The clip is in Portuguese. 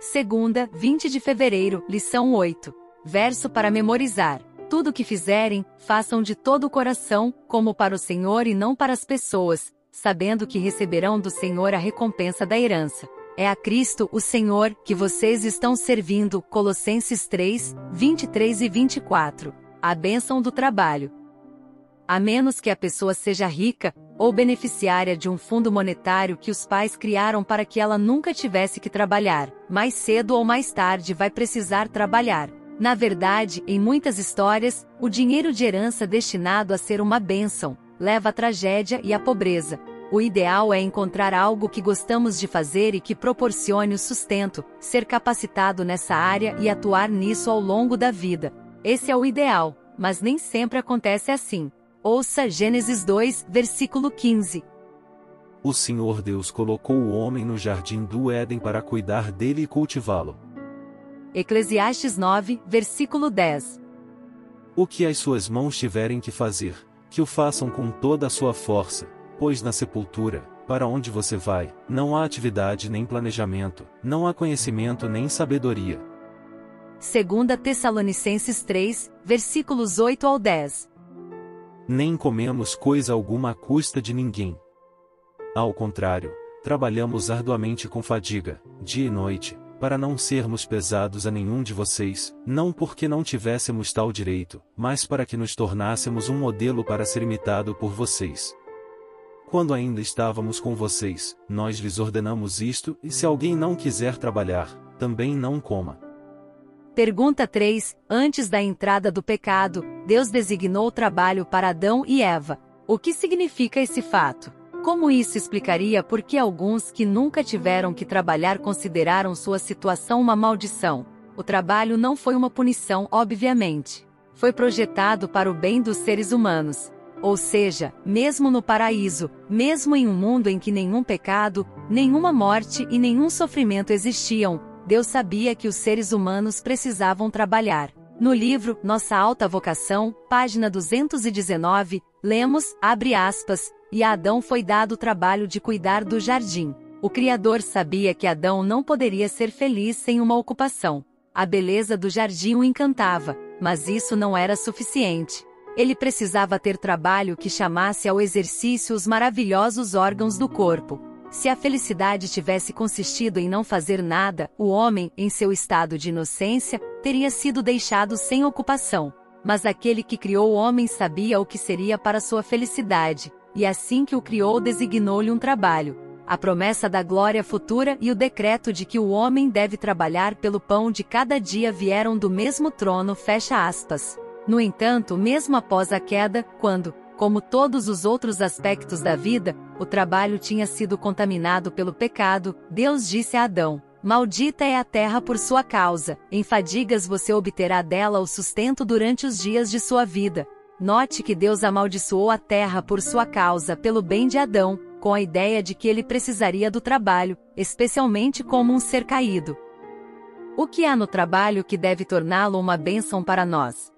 Segunda, 20 de fevereiro, lição 8. Verso para memorizar. Tudo o que fizerem, façam de todo o coração, como para o Senhor e não para as pessoas, sabendo que receberão do Senhor a recompensa da herança. É a Cristo, o Senhor, que vocês estão servindo. Colossenses 3, 23 e 24. A bênção do trabalho. A menos que a pessoa seja rica, ou beneficiária de um fundo monetário que os pais criaram para que ela nunca tivesse que trabalhar, mais cedo ou mais tarde vai precisar trabalhar. Na verdade, em muitas histórias, o dinheiro de herança destinado a ser uma bênção leva à tragédia e à pobreza. O ideal é encontrar algo que gostamos de fazer e que proporcione o sustento, ser capacitado nessa área e atuar nisso ao longo da vida. Esse é o ideal, mas nem sempre acontece assim. Ouça Gênesis 2, versículo 15. O Senhor Deus colocou o homem no jardim do Éden para cuidar dele e cultivá-lo. Eclesiastes 9, versículo 10. O que as suas mãos tiverem que fazer, que o façam com toda a sua força, pois na sepultura, para onde você vai, não há atividade nem planejamento, não há conhecimento nem sabedoria. 2 Tessalonicenses 3, versículos 8 ao 10. Nem comemos coisa alguma à custa de ninguém. Ao contrário, trabalhamos arduamente com fadiga, dia e noite, para não sermos pesados a nenhum de vocês, não porque não tivéssemos tal direito, mas para que nos tornássemos um modelo para ser imitado por vocês. Quando ainda estávamos com vocês, nós lhes ordenamos isto, e se alguém não quiser trabalhar, também não coma. Pergunta 3. Antes da entrada do pecado, Deus designou o trabalho para Adão e Eva. O que significa esse fato? Como isso explicaria por que alguns que nunca tiveram que trabalhar consideraram sua situação uma maldição? O trabalho não foi uma punição, obviamente. Foi projetado para o bem dos seres humanos. Ou seja, mesmo no paraíso, mesmo em um mundo em que nenhum pecado, nenhuma morte e nenhum sofrimento existiam, Deus sabia que os seres humanos precisavam trabalhar. No livro Nossa Alta Vocação, página 219, lemos, abre aspas, e a Adão foi dado o trabalho de cuidar do jardim. O Criador sabia que Adão não poderia ser feliz sem uma ocupação. A beleza do jardim o encantava, mas isso não era suficiente. Ele precisava ter trabalho que chamasse ao exercício os maravilhosos órgãos do corpo. Se a felicidade tivesse consistido em não fazer nada, o homem, em seu estado de inocência, teria sido deixado sem ocupação. Mas aquele que criou o homem sabia o que seria para sua felicidade, e assim que o criou designou-lhe um trabalho, a promessa da glória futura e o decreto de que o homem deve trabalhar pelo pão de cada dia vieram do mesmo trono, fecha aspas. No entanto, mesmo após a queda, quando, como todos os outros aspectos da vida, o trabalho tinha sido contaminado pelo pecado, Deus disse a Adão: Maldita é a terra por sua causa, em fadigas você obterá dela o sustento durante os dias de sua vida. Note que Deus amaldiçoou a terra por sua causa pelo bem de Adão, com a ideia de que ele precisaria do trabalho, especialmente como um ser caído. O que há no trabalho que deve torná-lo uma bênção para nós?